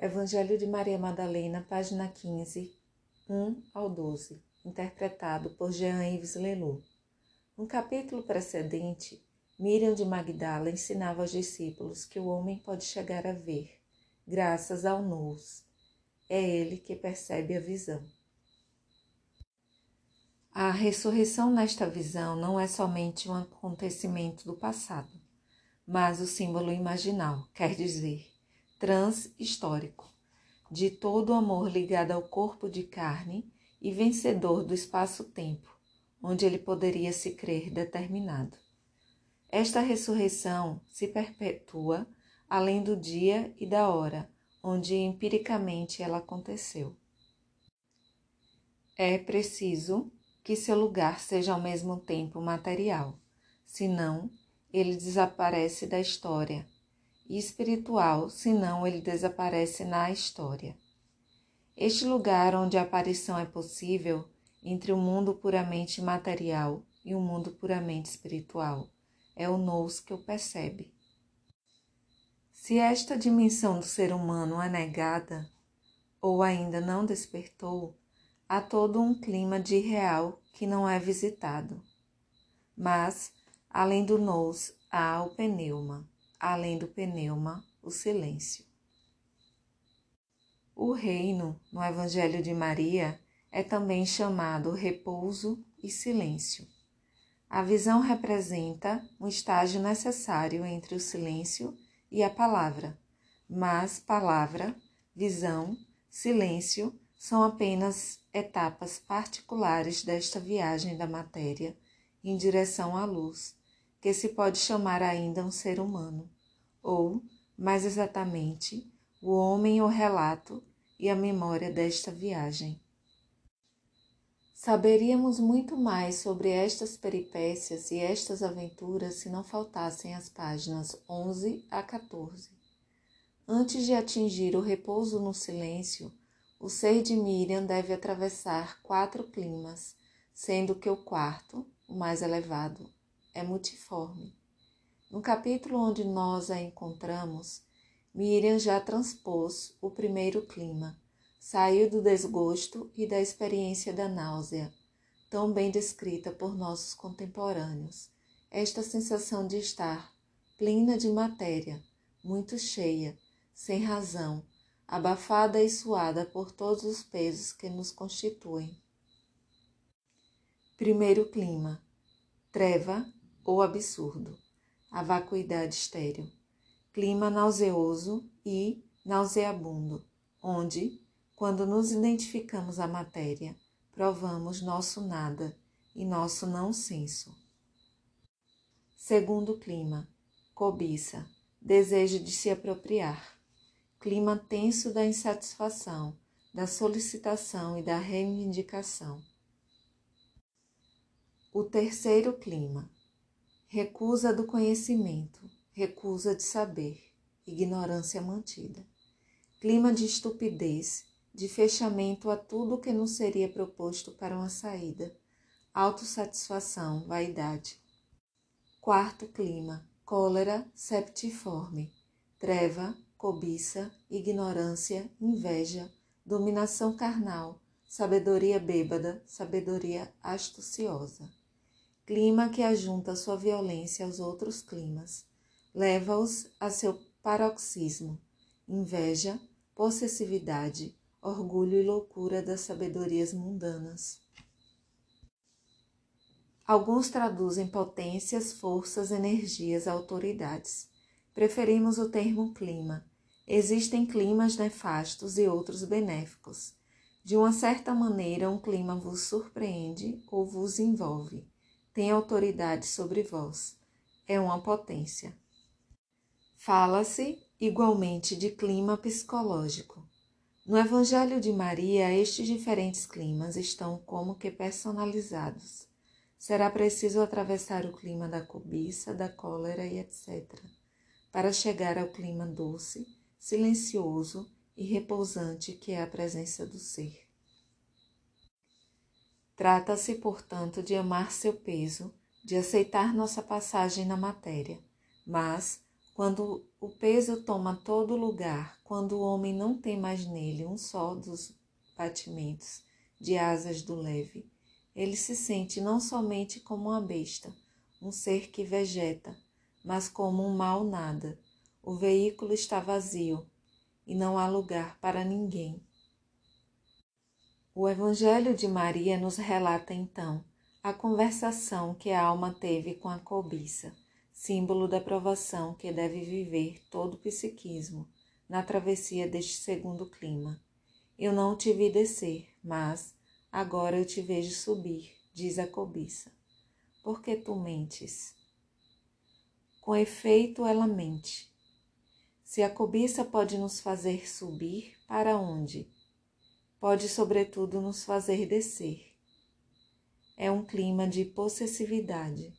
Evangelho de Maria Madalena, página 15, 1 ao 12, interpretado por Jean-Yves Lelou. No capítulo precedente, Miriam de Magdala ensinava aos discípulos que o homem pode chegar a ver, graças ao nous. É ele que percebe a visão. A ressurreição nesta visão não é somente um acontecimento do passado, mas o símbolo imaginal, quer dizer, transhistórico, de todo o amor ligado ao corpo de carne e vencedor do espaço-tempo, onde ele poderia se crer determinado. Esta ressurreição se perpetua além do dia e da hora onde empiricamente ela aconteceu. É preciso que seu lugar seja ao mesmo tempo material, senão ele desaparece da história e espiritual, senão ele desaparece na história. Este lugar onde a aparição é possível entre o mundo puramente material e o mundo puramente espiritual é o nous que o percebe. Se esta dimensão do ser humano é negada ou ainda não despertou, há todo um clima de real que não é visitado. Mas, além do nous, há o pneuma além do pneuma, o silêncio. O reino, no Evangelho de Maria, é também chamado repouso e silêncio. A visão representa um estágio necessário entre o silêncio e a palavra, mas palavra, visão, silêncio são apenas etapas particulares desta viagem da matéria em direção à luz, que se pode chamar ainda um ser humano, ou, mais exatamente, o homem o relato e a memória desta viagem. Saberíamos muito mais sobre estas peripécias e estas aventuras se não faltassem as páginas 11 a 14. Antes de atingir o repouso no silêncio, o ser de Miriam deve atravessar quatro climas, sendo que o quarto, o mais elevado, é multiforme. No capítulo onde nós a encontramos, Miriam já transpôs o primeiro clima, saiu do desgosto e da experiência da náusea, tão bem descrita por nossos contemporâneos. Esta sensação de estar plena de matéria, muito cheia, sem razão, abafada e suada por todos os pesos que nos constituem. Primeiro clima: treva ou absurdo, a vacuidade estéril, clima nauseoso e nauseabundo, onde, quando nos identificamos à matéria, provamos nosso nada e nosso não senso. Segundo clima, cobiça, desejo de se apropriar, clima tenso da insatisfação, da solicitação e da reivindicação. O terceiro clima, recusa do conhecimento, recusa de saber, ignorância mantida, clima de estupidez, de fechamento a tudo que não seria proposto para uma saída, autossatisfação, vaidade. Quarto clima, cólera septiforme, treva, cobiça, ignorância, inveja, dominação carnal, sabedoria bêbada, sabedoria astuciosa clima que ajunta sua violência aos outros climas, leva-os a seu paroxismo, inveja, possessividade, orgulho e loucura das sabedorias mundanas. Alguns traduzem potências, forças, energias, autoridades. Preferimos o termo clima. Existem climas nefastos e outros benéficos. De uma certa maneira, um clima vos surpreende ou vos envolve tem autoridade sobre vós, é uma potência. Fala-se igualmente de clima psicológico. No Evangelho de Maria, estes diferentes climas estão como que personalizados. Será preciso atravessar o clima da cobiça, da cólera e etc., para chegar ao clima doce, silencioso e repousante que é a presença do ser. Trata-se, portanto, de amar seu peso, de aceitar nossa passagem na matéria, mas Quando o peso toma todo lugar, quando o homem não tem mais nele um só dos batimentos de asas do leve, ele se sente não somente como uma besta, um ser que vegeta, mas como um mal nada. O veículo está vazio e não há lugar para ninguém. O Evangelho de Maria nos relata então a conversação que a alma teve com a cobiça, símbolo da provação que deve viver todo o psiquismo na travessia deste segundo clima. Eu não te vi descer, mas agora eu te vejo subir, diz a cobiça. Por que tu mentes? Com efeito, ela mente. Se a cobiça pode nos fazer subir, para onde? Pode, sobretudo, nos fazer descer é um clima de possessividade.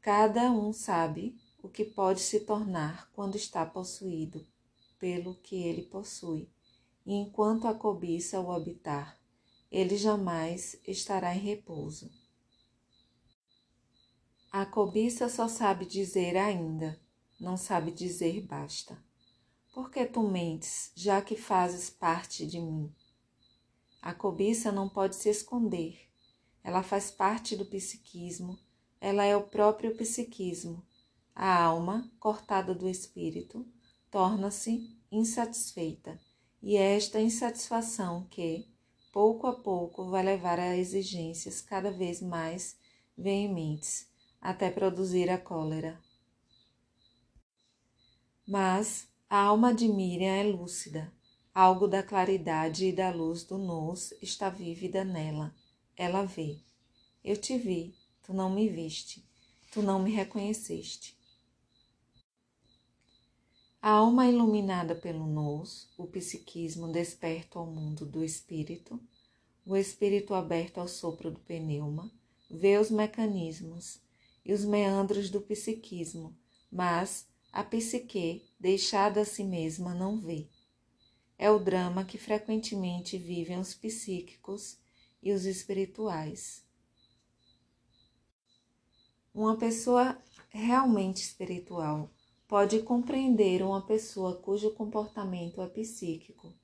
Cada um sabe o que pode se tornar quando está possuído pelo que ele possui, e enquanto a cobiça o habitar, ele jamais estará em repouso. A cobiça só sabe dizer ainda, não sabe dizer basta. Por que tu mentes, já que fazes parte de mim? A cobiça não pode se esconder, ela faz parte do psiquismo, ela é o próprio psiquismo. A alma, cortada do espírito, torna-se insatisfeita, e é esta insatisfação que, pouco a pouco, vai levar a exigências cada vez mais veementes, até produzir a cólera. Mas a alma de Miriam é lúcida, algo da claridade e da luz do nós está vívida nela ela vê. Eu te vi, tu não me viste, tu não me reconheceste. A alma iluminada pelo nous, o psiquismo desperto ao mundo do espírito, o espírito aberto ao sopro do pneuma, vê os mecanismos e os meandros do psiquismo, mas a psique, deixada a si mesma, não vê. É o drama que frequentemente vivem os psíquicos e os espirituais. Uma pessoa realmente espiritual pode compreender uma pessoa cujo comportamento é psíquico,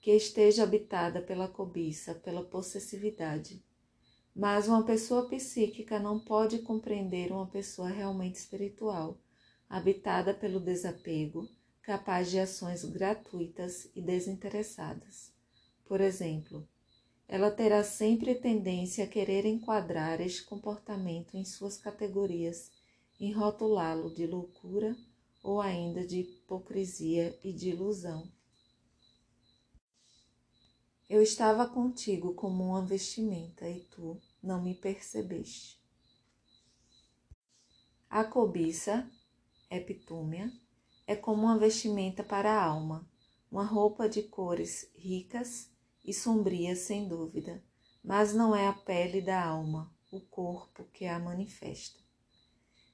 que esteja habitada pela cobiça, pela possessividade. Mas uma pessoa psíquica não pode compreender uma pessoa realmente espiritual, habitada pelo desapego, capaz de ações gratuitas e desinteressadas. Por exemplo, ela terá sempre tendência a querer enquadrar este comportamento em suas categorias, em rotulá-lo de loucura ou ainda de hipocrisia e de ilusão. Eu estava contigo como uma vestimenta e tu não me percebeste. A cobiça, epitúmia, é como uma vestimenta para a alma, uma roupa de cores ricas e sombria sem dúvida, mas não é a pele da alma, o corpo que a manifesta.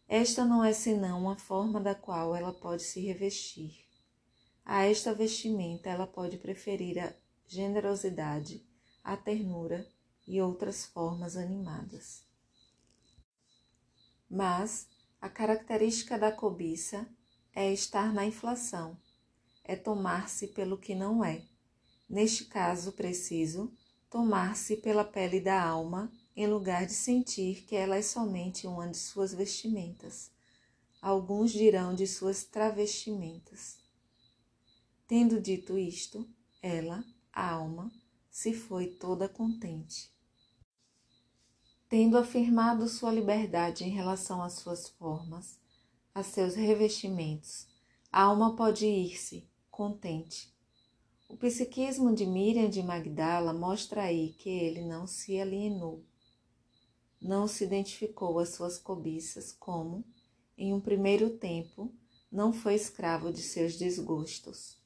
Esta não é senão uma forma da qual ela pode se revestir. A esta vestimenta ela pode preferir a generosidade, a ternura e outras formas animadas. Mas a característica da cobiça é estar na inflação, é tomar-se pelo que não é neste caso preciso, tomar-se pela pele da alma, em lugar de sentir que ela é somente uma de suas vestimentas. Alguns dirão de suas travestimentas. Tendo dito isto, ela, a alma, se foi toda contente. Tendo afirmado sua liberdade em relação às suas formas, a seus revestimentos, a alma pode ir-se, contente, o psiquismo de Miriam de Magdala mostra aí que ele não se alienou, não se identificou às suas cobiças como, em um primeiro tempo, não foi escravo de seus desgostos.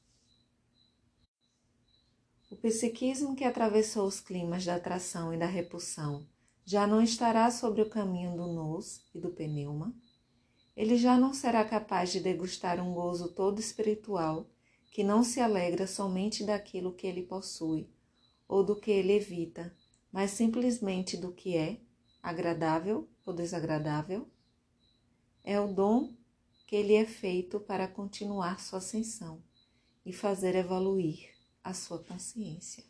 O psiquismo que atravessou os climas da atração e da repulsão já não estará sobre o caminho do nous e do pneuma. Ele já não será capaz de degustar um gozo todo espiritual que não se alegra somente daquilo que ele possui ou do que ele evita, mas simplesmente do que é, agradável ou desagradável? É o dom que ele é feito para continuar sua ascensão e fazer evoluir a sua consciência.